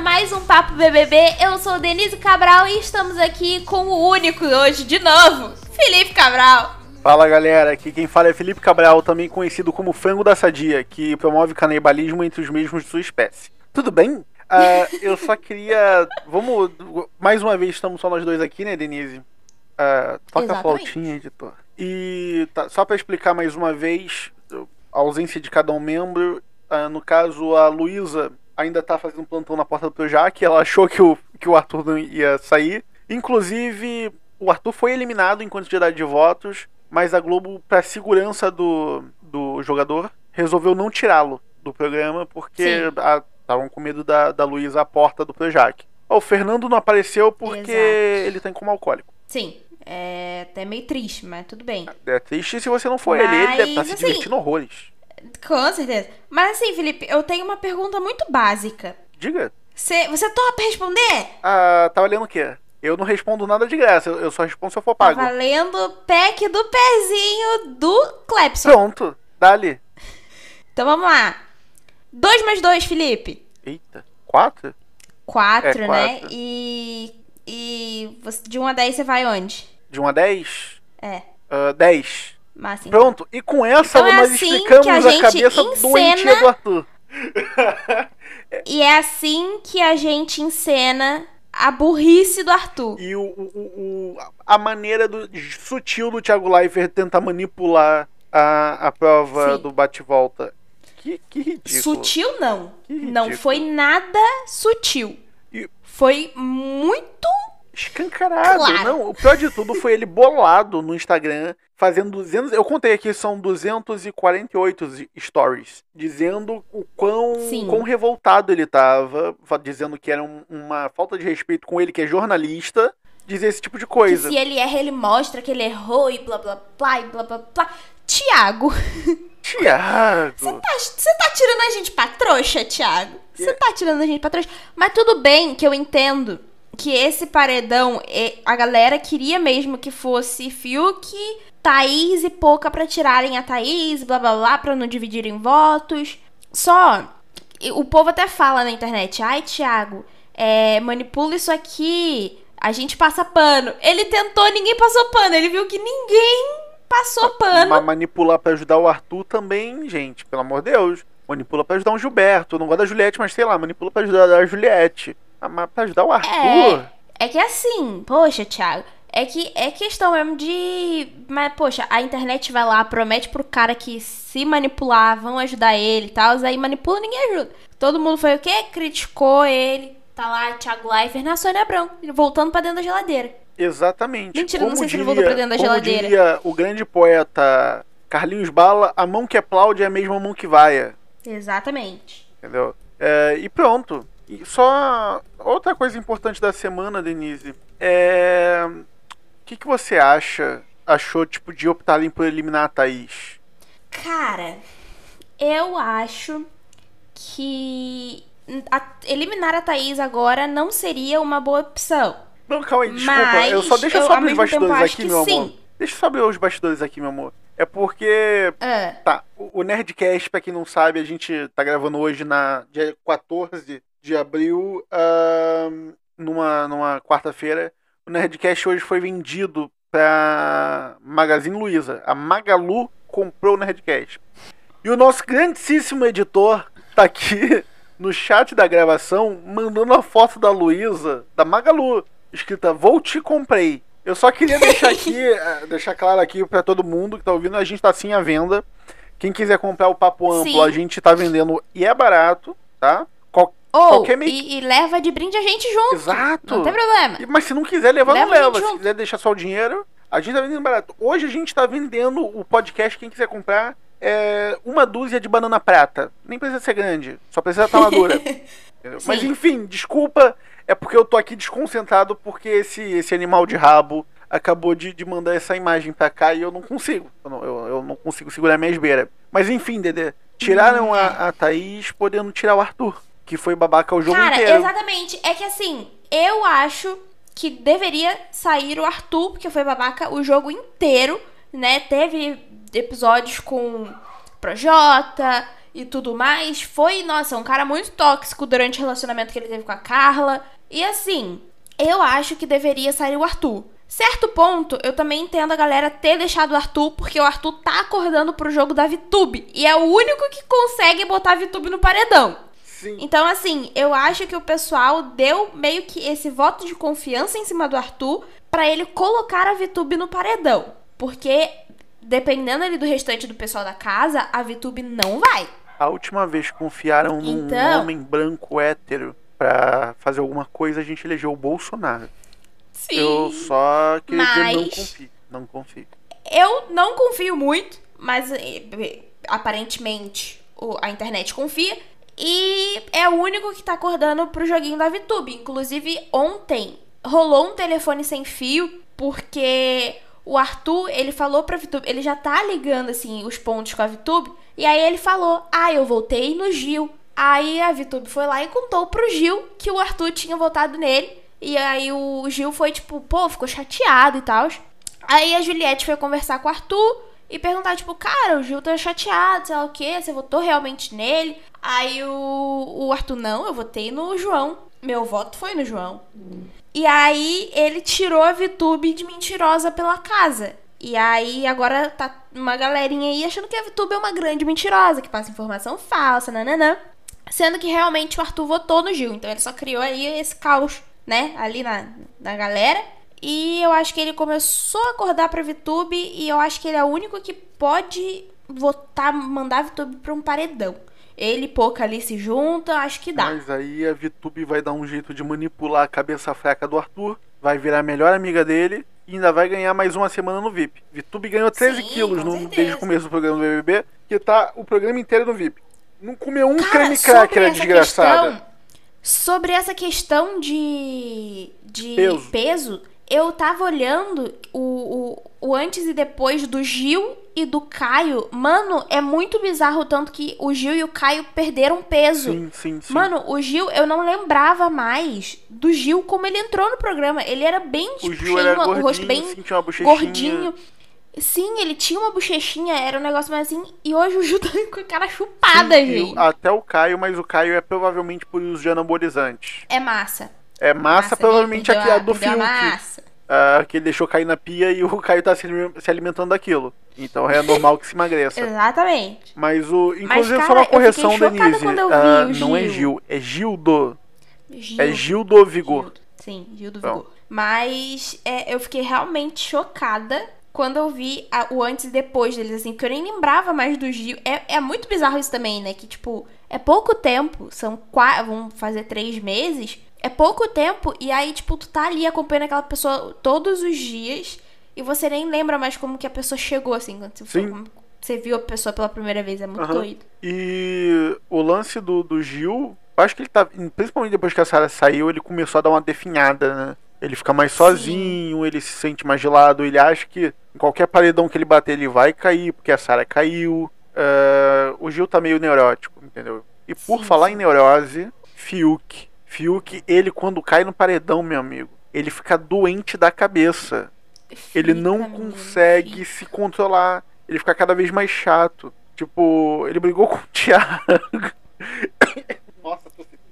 mais um Papo BBB. Eu sou Denise Cabral e estamos aqui com o único hoje, de novo, Felipe Cabral. Fala galera, aqui quem fala é Felipe Cabral, também conhecido como Frango da Sadia, que promove canibalismo entre os mesmos de sua espécie. Tudo bem? Uh, eu só queria. Vamos. Mais uma vez estamos só nós dois aqui, né, Denise? Uh, toca Exatamente. a flautinha, editor. E tá, só para explicar mais uma vez, a ausência de cada um membro. Uh, no caso, a Luísa ainda tá fazendo plantão na porta do Projac. Ela achou que o, que o Arthur não ia sair. Inclusive, o Arthur foi eliminado em quantidade de votos, mas a Globo, para segurança do, do jogador, resolveu não tirá-lo do programa porque estavam com medo da, da Luísa à porta do Projac. o Fernando não apareceu porque Exato. ele tem como alcoólico. Sim. É até meio triste, mas tudo bem. É triste se você não for mas, ele, ele deve estar tá se assim, divertindo horrores. Com certeza. Mas assim, Felipe, eu tenho uma pergunta muito básica. Diga. Cê, você topa responder? Ah, tá valendo o quê? Eu não respondo nada de graça, eu só respondo se eu for pago. Tá valendo pack do pezinho do Clepson. Pronto, dali. Então vamos lá. 2 mais 2, Felipe. Eita, 4? 4, é, né? E. E de 1 a 10 você vai onde? De 1 a 10? É. Uh, 10. Então. Pronto, e com essa então é nós assim explicamos a, a, cabeça encena... doentia do Arthur. e é assim que a gente encena a burrice do Arthur. E o, o, o a maneira do, sutil do Thiago Leifert tentar manipular a, a prova Sim. do bate-volta. Que, que ridículo. Sutil não. Não foi nada sutil. E... Foi muito escancarado. Claro. Não, o pior de tudo foi ele bolado no Instagram, fazendo 200. Eu contei aqui, são 248 stories, dizendo o quão, quão revoltado ele tava, dizendo que era um, uma falta de respeito com ele, que é jornalista, dizer esse tipo de coisa. Que se ele erra, ele mostra que ele errou e blá blá blá e blá blá blá. Tiago. Tiago. Você tá, tá tirando a gente pra trouxa, Tiago? Você tá tirando a gente pra trouxa. Mas tudo bem que eu entendo que esse paredão, a galera queria mesmo que fosse Fiuk, Thaís e Pouca pra tirarem a Thaís, blá blá blá, pra não dividirem votos. Só, o povo até fala na internet, ai Thiago, é, manipula isso aqui, a gente passa pano. Ele tentou, ninguém passou pano, ele viu que ninguém passou pano. Mas manipular pra ajudar o Arthur também, gente, pelo amor de Deus. Manipula pra ajudar um Gilberto. não gosto da Juliette, mas sei lá, manipula pra ajudar a Juliette. Ah, mas pra ajudar o Arthur. É, é que assim, poxa, Thiago. É que é questão mesmo de. Mas, poxa, a internet vai lá, promete pro cara que se manipular, vão ajudar ele e tal. Aí manipula, ninguém ajuda. Todo mundo foi o quê? Criticou ele. Tá lá, Thiago Leifert na Sônia Abrão, voltando pra dentro da geladeira. Exatamente. Mentira, como não sei diria, se ele voltou pra dentro da geladeira. Diria o grande poeta Carlinhos Bala, a mão que aplaude é a mesma mão que vai. Exatamente. Entendeu? É, e pronto. E só outra coisa importante da semana, Denise, é o que, que você acha, achou tipo de optarem por eliminar a Thaís? Cara, eu acho que a, eliminar a Thaís agora não seria uma boa opção. Não, calma aí, desculpa. Mas eu só deixa eu, só abrir os bastidores aqui, meu sim. amor. Deixa eu só abrir os bastidores aqui, meu amor. É porque. É. Tá, o Nerdcast, pra quem não sabe, a gente tá gravando hoje na dia 14 de abril, uh, numa, numa quarta-feira. O Nerdcast hoje foi vendido para Magazine Luiza. A Magalu comprou o Nerdcast. E o nosso grandíssimo editor tá aqui no chat da gravação mandando a foto da Luiza, da Magalu, escrita Vou te comprei. Eu só queria deixar aqui, eh, deixar claro aqui para todo mundo que tá ouvindo, a gente tá sim à venda. Quem quiser comprar o papo amplo, sim. a gente tá vendendo e é barato, tá? Ou, meio... e, e, leva de brinde a gente junto. Exato. Não tem problema. Mas se não quiser levar, leva não leva. Se quiser deixar só o dinheiro, a gente tá vendendo barato. Hoje a gente tá vendendo o podcast, quem quiser comprar, é uma dúzia de banana prata. Nem precisa ser grande, só precisa estar madura. Mas enfim, desculpa, é porque eu tô aqui desconcentrado porque esse, esse animal de rabo acabou de, de mandar essa imagem pra cá e eu não consigo. Eu não, eu, eu não consigo segurar minha esbeira. Mas enfim, Dedê, tiraram hum, a, a Thaís podendo tirar o Arthur que foi babaca o jogo Cara, inteiro. exatamente. É que assim, eu acho que deveria sair o Arthur, porque foi babaca o jogo inteiro, né? Teve episódios com Projota e tudo mais, foi, nossa, um cara muito tóxico durante o relacionamento que ele teve com a Carla. E assim, eu acho que deveria sair o Arthur. Certo ponto, eu também entendo a galera ter deixado o Arthur, porque o Arthur tá acordando pro jogo da VTube. E é o único que consegue botar a VTube no paredão. Sim. Então, assim, eu acho que o pessoal deu meio que esse voto de confiança em cima do Arthur para ele colocar a VTube no paredão. Porque, dependendo ali do restante do pessoal da casa, a VTube não vai. A última vez que confiaram num Então- homem branco hétero pra fazer alguma coisa, a gente elegeu o Bolsonaro. Sim. Eu só queria dizer não Mas- confio. Não confio. Eu não confio muito, mas eh, eh, aparentemente a internet confia. E é o único que tá acordando pro joguinho da VTube. Inclusive, ontem rolou um telefone sem fio, porque o Arthur, ele falou pra VTube, ele já tá ligando, assim, os pontos com a VTube. E aí ele falou, ah, eu voltei no Gil. Aí a VTube foi lá e contou pro Gil que o Arthur tinha votado nele. E aí o Gil foi tipo, pô, ficou chateado e tal. Aí a Juliette foi conversar com o Arthur e perguntar, tipo, cara, o Gil tá chateado, sei lá o quê, você votou realmente nele? Aí o, o Arthur, não, eu votei no João. Meu voto foi no João. E aí ele tirou a VTube de mentirosa pela casa. E aí agora tá uma galerinha aí achando que a VTube é uma grande mentirosa, que passa informação falsa, nananã. Sendo que realmente o Arthur votou no Gil. Então ele só criou aí esse caos, né? Ali na, na galera. E eu acho que ele começou a acordar pra VTube. E eu acho que ele é o único que pode votar, mandar a VTube pra um paredão. Ele e Poca ali se juntam, acho que dá. Mas aí a VTube vai dar um jeito de manipular a cabeça fraca do Arthur, vai virar a melhor amiga dele e ainda vai ganhar mais uma semana no VIP. VTube ganhou 13 Sim, quilos no- desde o começo do programa do BBB, que tá o programa inteiro no VIP. Não comeu um Cara, creme cracker, essa desgraçada. questão- sobre essa questão de, de Peso. peso. Eu tava olhando o, o, o antes e depois do Gil e do Caio. Mano, é muito bizarro o tanto que o Gil e o Caio perderam peso. Sim, sim, sim. Mano, o Gil, eu não lembrava mais do Gil como ele entrou no programa. Ele era bem o tipo, Gil cheio, era o gordinho, rosto bem sim, uma gordinho. Sim, ele tinha uma bochechinha, era um negócio mais assim. E hoje o Gil tá com a cara chupada, Sim, gente. o- até o Caio, mas o Caio é provavelmente por uso de anabolizantes. É massa. É massa, Massa, provavelmente aqui a do Fiuk. massa. ah, que ele deixou cair na pia e o Caio tá se alime- se alimentando daquilo. Então é normal que se emagreça. Exatamente. Mas o. Inclusive, Mas, só cara, uma eu fiquei correção, Denise. quando eu vi o não é Gil. É Gildo. Gil. É Gildo Vigor. Gildo. Sim, Gil do Então. Vigor. Mas é, eu fiquei realmente chocada quando eu vi a- o antes e depois deles, assim, porque eu nem lembrava mais do Gil. É, é muito bizarro isso também, né? Que, tipo, é pouco tempo, são quatro, vão fazer três meses. É pouco tempo, e aí, tipo, tu tá ali acompanhando aquela pessoa todos os dias e você nem lembra mais como que a pessoa chegou, assim, quando você, Sim. como você viu a pessoa pela primeira vez. É muito Aham. doido. E o lance do, do Gil, eu acho que ele tá. Principalmente depois que a Sarah saiu, ele começou a dar uma definhada, né? Ele fica mais sozinho, ele se sente mais gelado, ele acha que em qualquer paredão que ele bater ele vai cair, porque a Sarah caiu. Ah, o Gil tá meio neurótico, entendeu? E por Sim, falar sim. em neurose, Fiuk. Fiuk, ele quando cai no paredão, meu amigo, ele fica doente da cabeça. Ele Fica, não menino, consegue fica. se controlar. Ele fica cada vez mais chato. Tipo, ele brigou com o Thiago.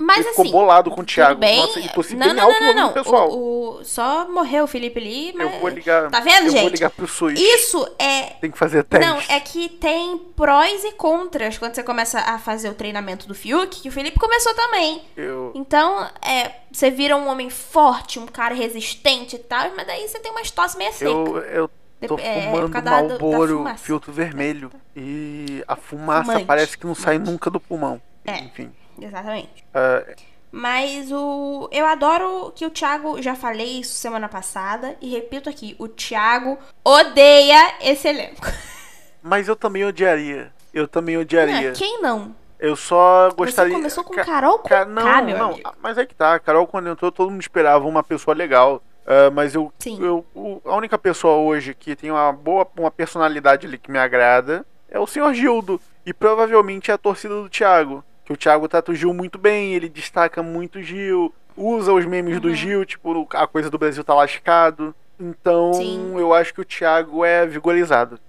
Mas ele ficou assim, bolado com o Thiago. Bem? Nossa, ele tossi não, não, não, não, pessoal. O, o- só morreu o Felipe ali, mas. Eu vou ligar. Tá vendo, eu gente? vou ligar pro SUS. Isso é. Tem que fazer teste. Não, é que tem prós e contras quando você começa a fazer o treinamento do Fiuk, que o Felipe começou também. Eu... Então, é, você vira um homem forte, um cara resistente e tal, mas daí você tem uma tosse meio seca. Eu, eu tô é, fumando por da Malboro filtro vermelho. E a fumaça Fumante. parece que não sai nunca do pulmão. É. Enfim. Exatamente. ah, Mas o. Eu adoro que o Thiago. Já falei isso semana passada. E repito aqui: o Thiago odeia esse elenco. mas eu também odiaria. Eu também odiaria. Não, quem não? Eu só gostaria. Você começou com Ca- Carol com Ca- não, K, meu não, amigo. mas é que tá. Carol, quando entrou, todo mundo esperava uma pessoa legal. Ah, mas eu, Sim. eu a única pessoa hoje que tem uma boa uma personalidade ali que me agrada é o senhor Gildo. E provavelmente é a torcida do Thiago. Que o Thiago trata o Gil muito bem, ele destaca muito o Gil, usa os memes Uhum. do Gil, tipo, a coisa do Brasil tá lascado. Então, Sim. eu acho que o Thiago é vigorizado.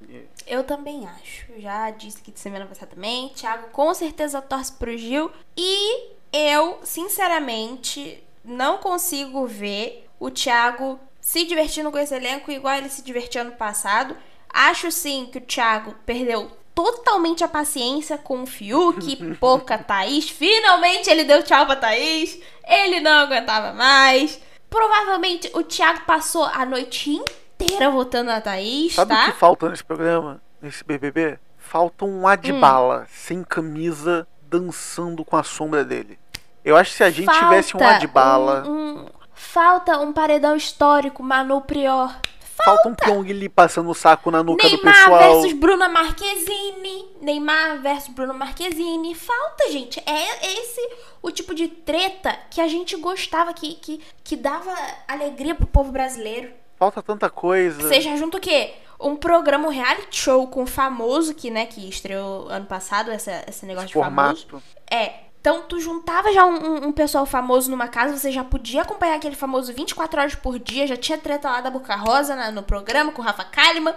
Eu também acho. Já disse aqui de semana passada também. Thiago com certeza torce pro Gil. E eu, sinceramente, não consigo ver o Thiago se divertindo com esse elenco igual ele se divertiu ano passado. Acho sim que o Thiago perdeu totalmente a paciência com o Fiuk, pouca Thaís. Finalmente ele deu tchau pra Thaís. Ele não aguentava mais. Provavelmente o Thiago passou a noite inteira votando na Thaís, Sabe tá? o que falta nesse programa, nesse BBB? Falta um Adbala, sem camisa, dançando com a sombra dele. Eu acho que se a gente tivesse um Falta Adbala, um- um- falta um paredão histórico, Manu Prior. Falta um Pyong Lee passando o saco na nuca do Neymar pessoal. versus Bruna Marquezine. Neymar versus Bruna Marquezine. Falta, gente. É esse o tipo de treta que a gente gostava, que, que, que dava alegria pro povo brasileiro. Falta tanta coisa. Seja junto o quê? Um programa, um reality show com famoso, que, né, que estreou ano passado, essa, esse negócio esse de famoso. formato. É. Então, tu juntava já um, um- um pessoal famoso numa casa, você já podia acompanhar aquele famoso 24 horas por dia, já tinha treta lá da Boca Rosa na- no programa com o Rafa Kalimann.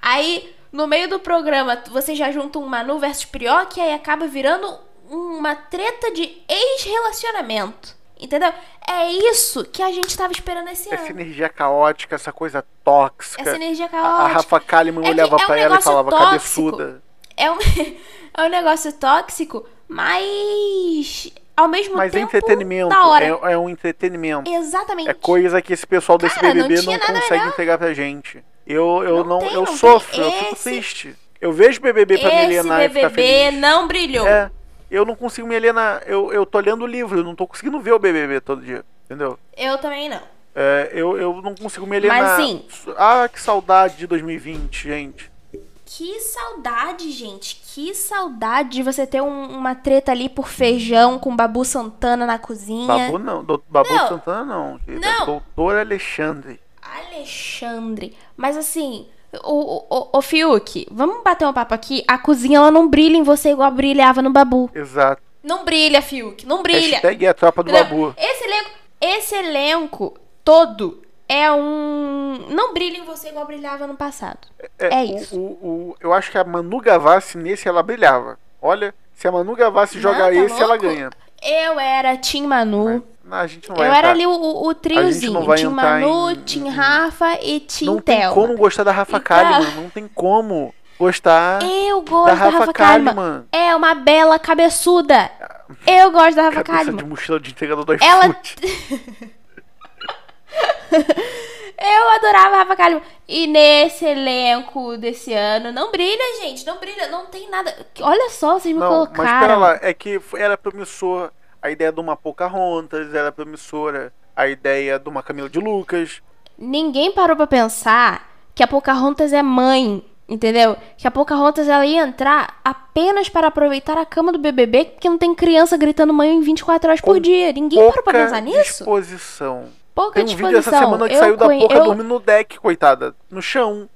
Aí, no meio do programa, você já junta um Manu versus que aí acaba virando uma treta de ex-relacionamento. Entendeu? É isso que a gente tava esperando esse Essa ano. energia caótica, essa coisa tóxica. Essa energia A, a caótica. Rafa Kalimann É olhava é um pra ela e falava, tóxico. cabeçuda. É um, é um negócio tóxico, mas ao mesmo Mas tempo entretenimento. da hora. É, é um entretenimento. Exatamente. É coisa que esse pessoal desse Cara, não BBB não, nada consegue melhor. entregar pra gente. Eu, eu Não não, tem, eu não sofro, tem. eu fico Esse- triste. Eu vejo BBB pra me Esse alienar e ficar BBB feliz. não brilhou. É, eu não consigo me alienar. Eu, eu tô lendo o livro, eu não tô conseguindo ver o BBB todo dia. Entendeu? Eu também não. É, eu, eu não consigo me alienar. Mas, assim- Ah, que saudade de 2020, gente. Que saudade, gente. Que saudade de você ter um- uma treta ali por feijão com Babu Santana na cozinha. Babu não, do, Babu Não. Santana não. Não. Doutor Alexandre. Alexandre. Mas assim, o, o, o, Fiuk, vamos bater um papo aqui. A cozinha ela não brilha em você igual brilhava no Babu. Exato. Não brilha, Fiuk. Não brilha. Hashtag é a tropa do Entendeu? Babu. Esse elenco, esse elenco todo é um. Não brilha em você igual brilhava no passado. É, o- isso. O, o- eu acho que a Manu Gavassi nesse ela brilhava. Olha, se a Manu Gavassi Não, jogar tá esse, ela louco? ganha. Eu era Tim Manu. Não, a gente não vai Eu entrar. era ali o, o, triozinho. Tim Manu, em- Tim Rafa e Tim Não tem Thelma. como gostar da Rafa Então- Kalimann. Não tem como gostar Eu gosto da da Rafa, Rafa, Kalimann. Kalimann. É uma bela cabeçuda. Eu gosto da Rafa Cabeça de Kalimann. mochila de entregador do Ela- iFood. Eu adorava Rafa Kalimann. E nesse elenco desse ano, não brilha, gente. Não brilha, não tem nada. Olha só, vocês me Não, mas colocaram. pera lá, é que era promissor a ideia de uma Pocahontas, era promissora a ideia de uma Camila de Lucas. Ninguém parou pra pensar que a Pocahontas é mãe, entendeu? Que a Pocahontas ela ia entrar apenas para aproveitar a cama do BBB, porque não tem criança gritando mãe 24 horas por Com dia. Ninguém parou pra pensar nisso? disposição. Pouca Tem um vídeo essa disposição. semana que eu, saiu da Poca eu, dormindo no deck, coitada. No chão.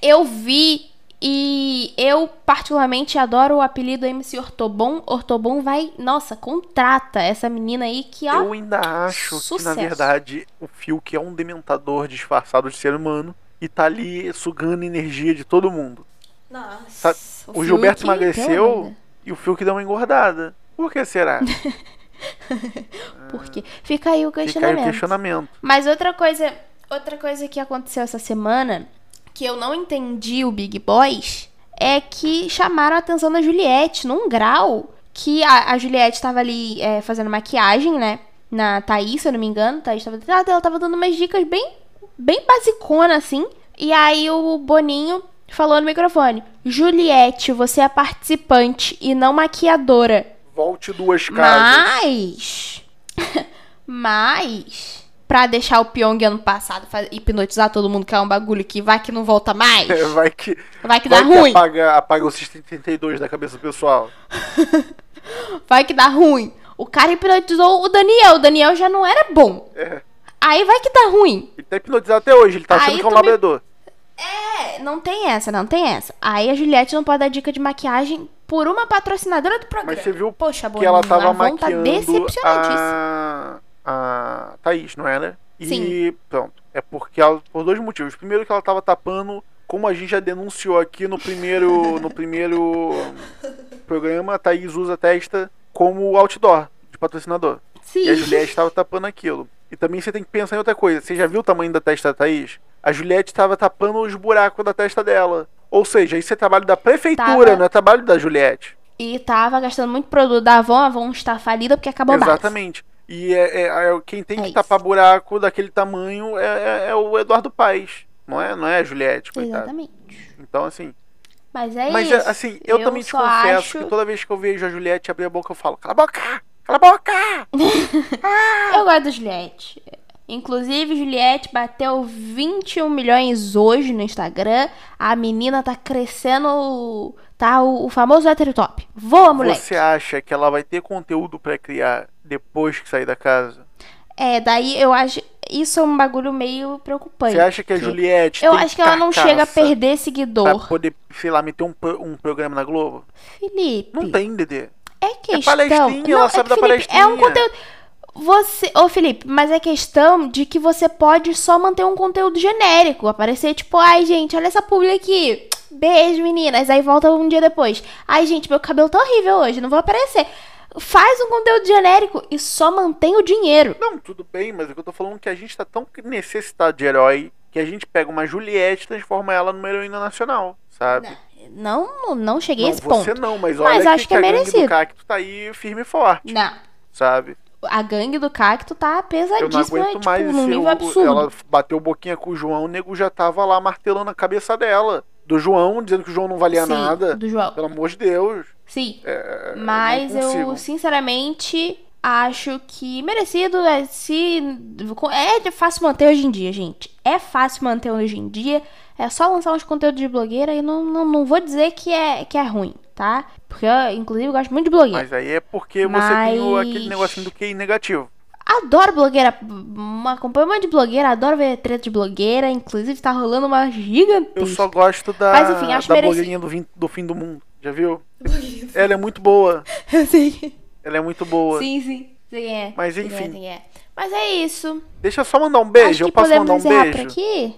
eu vi e eu particularmente adoro o apelido MC Ortobon. Ortobon vai, nossa, contrata essa menina aí que ó, Eu ainda acho que, na sucesso. verdade, o Fiuk é um dementador disfarçado de ser humano e tá ali sugando energia de todo mundo. nossa, Tá- O, Gilberto Fiuk, pelo emagreceu e o Fiuk deu uma engordada. Por que será? Por quê? Fica aí o Fica aí questionamento. o questionamento. Mas outra coisa, outra coisa que aconteceu essa semana, que eu não entendi o Big Boys, é que chamaram a atenção da Juliette num grau que a, a Juliette estava ali é, fazendo maquiagem, né? Na Thaís, se eu não me engano. Thaís tava, ela tava dando umas dicas bem, bem basicona, assim. E aí o Boninho falou no microfone: Juliette, você é participante e não maquiadora. Volte duas casas. Mas. Mas. Pra deixar o Pyong ano passado hipnotizar todo mundo, que é um bagulho que vai que não volta mais. É, vai que, Vai que vai dá que ruim. apaga, apaga o System 32 da cabeça do pessoal. Vai que dá ruim. O cara hipnotizou o Daniel. O Daniel já não era bom. É. Aí vai que dá ruim. Ele tá hipnotizado até hoje, ele tá achando Aí que é um labrador. É, não tem essa, não tem essa. Aí a Juliette não pode dar dica de maquiagem por uma patrocinadora do programa. Mas você viu Poxa, que ela tava tá maquiando decepcionadíssima. a, a Thaís, não era? E Sim. pronto. É porque ela, por dois motivos. Primeiro que ela tava tapando como a gente já denunciou aqui no primeiro, no primeiro programa, a Thaís usa a testa como outdoor de patrocinador. Sim. E a Juliette estava tapando aquilo. E também você tem que pensar em outra coisa. Você já viu o tamanho da testa da Thaís? A Juliette estava tapando os buracos da testa dela. Ou seja, isso é trabalho da prefeitura, Tava- não é trabalho da Juliette. E tava gastando muito produto da Avon, a Avon está falida porque acabou. Exatamente. E é, é- é- quem tem É que isso. tapar buraco daquele tamanho é, é- é o Eduardo Paes. Não é, não é a Juliette, coitado. Exatamente. Então, assim. Mas é mas isso. é, assim, eu, também te confesso acho- que toda vez que eu vejo a Juliette abrir a boca, eu falo: Cala a boca! Cala a boca! Eu gosto da Juliette. Inclusive, Juliette bateu 21 milhões hoje no Instagram. A menina tá crescendo. Tá o, o famoso hétero top. Voa, moleque. Você acha que ela vai ter conteúdo pra criar depois que sair da casa? É, daí eu acho. Isso é um bagulho meio preocupante. Você acha que a Juliette Eu acho que ela não chega a perder pra seguidor. poder, sei lá, meter um, um programa na Globo? Felipe. Não tem, Dedê. É questão. palestrinha, ela sabe que, da Felipe, É um palestrinha. conteúdo. Você. Ô, Felipe, mas é questão de que você pode só manter um conteúdo genérico. Aparecer, tipo, ai, gente, olha essa publi aqui. Beijo, meninas. Aí volta um dia depois. Ai, gente, meu cabelo tá horrível hoje, não vou aparecer. Faz um conteúdo genérico e só mantém o dinheiro. Não, tudo bem, mas é que eu tô falando que a gente tá tão necessitado de herói que a gente pega uma Juliette e transforma ela numa heroína nacional, sabe? Não, não cheguei a Não, esse ponto. você não, mas Mas olha acho que, que é a merecido. do cacto tá aí firme e forte, Não. sabe? A gangue do cacto tá Eu não pesadíssima, aguento tipo, mais num nível absurdo. Ela bateu boquinha com o João, o nego já tava lá martelando a cabeça dela. Do João, dizendo que o João não valia Sim, nada. do João. Pelo amor de Deus. Sim. É, Mas eu, sinceramente, acho que merecido é se. É fácil manter hoje em dia, gente. É fácil manter hoje em dia. É só lançar uns conteúdos de blogueira e não, não, não vou dizer que é, que é ruim, tá? Porque eu, inclusive, gosto muito de blogueira. Mas aí é porque você tem o- Mas- aquele negocinho do QI negativo. Adoro blogueira. Acompanho monte de blogueira, adoro ver treta de blogueira. Inclusive, tá rolando uma gigantesca. Eu só gosto da, Mas, enfim, acho da merecido. blogueirinha do, vim- do fim do mundo. Já viu? Ela é muito boa. Eu sei. Ela é muito boa. Sim, sim. Sim, é. Mas, Sim, é, enfim. sim, é. Mas é isso. Deixa eu só mandar um beijo. Eu posso mandar um beijo? por aqui?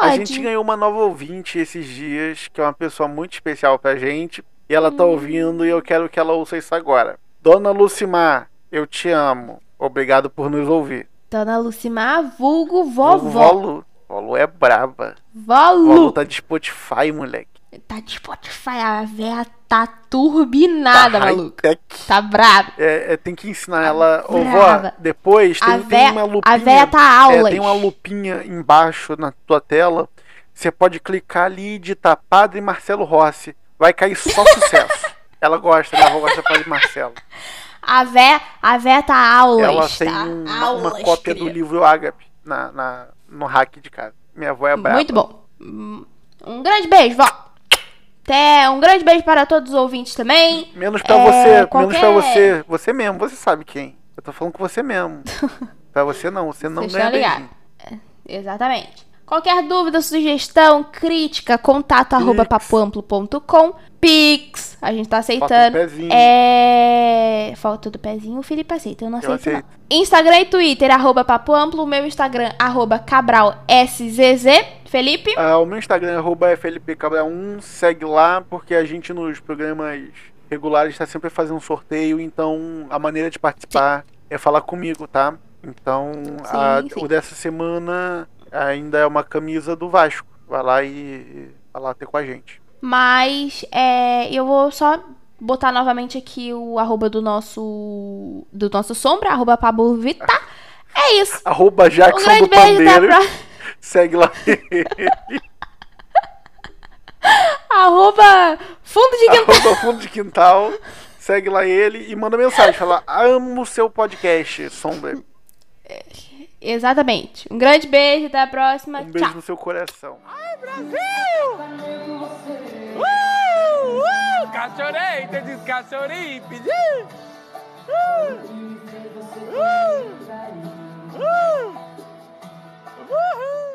A Pode. gente ganhou uma nova ouvinte esses dias, que é uma pessoa muito especial pra gente. E ela tá ouvindo e eu quero que ela ouça isso agora. Dona Lucimar, eu te amo. Obrigado por nos ouvir. Dona Lucimar, vulgo vovó. Volu. Volu é braba. Volu. Volu tá de Spotify, moleque. Tá de Spotify, a véia tá turbinada, Tá high-tech. Tá brava. É, é, tem que ensinar ela. Ô, vó, depois tem, A tem véia, uma lupinha. a véia tá é, aulas. tem uma lupinha embaixo na tua tela. Você pode clicar ali e digitar Padre Marcelo Rossi. Vai cair só sucesso. ela gosta, minha avó gosta de Marcelo. A véia, a véia tá aulas, ela tem tá? um- uma, aulas, uma cópia do querida. livro Ágape na, na- no hack de casa. Minha avó é brava. Muito bom. Um grande beijo, vó. Até um grande beijo para todos os ouvintes também. Menos pra É, você, menos qualquer- pra você. Você mesmo, você sabe quem. Eu tô falando com você mesmo. pra você não, você não Vocês ganha beijinho. É, Exatamente. Qualquer dúvida, sugestão, crítica, contato arroba papoamplo.com. Pix, a gente tá aceitando. pezinho. É. Falta do pezinho, o Felipe aceita, eu não Eu aceito, não. aceito. Instagram e Twitter, arroba papoamplo. O meu Instagram, arroba cabralszz. Felipe? Ah, o meu Instagram é arroba FLPCabral1, segue lá, porque a gente nos programas regulares está sempre fazendo sorteio, então a maneira de participar é falar comigo, tá? Então, a- Sim, sim. o dessa semana ainda é uma camisa do Vasco. Vai lá e vai lá ter com a gente. Mas é, eu vou só botar novamente aqui o arroba do nosso do nosso sombra, arroba Pablo. É isso. Arroba Um Jackson grande do Pandeiro. próxima. Segue lá. Arroba fundo de quintal. arroba Fundo de Quintal. Segue lá ele e manda mensagem. Fala, amo seu podcast, Sombra. Exatamente. Um grande beijo, até a próxima. Um beijo Tchau. no seu coração. Ai, Brasil! Uh, uh, cachorrito de cachorrito! Uh, uh, uh, uh, uh.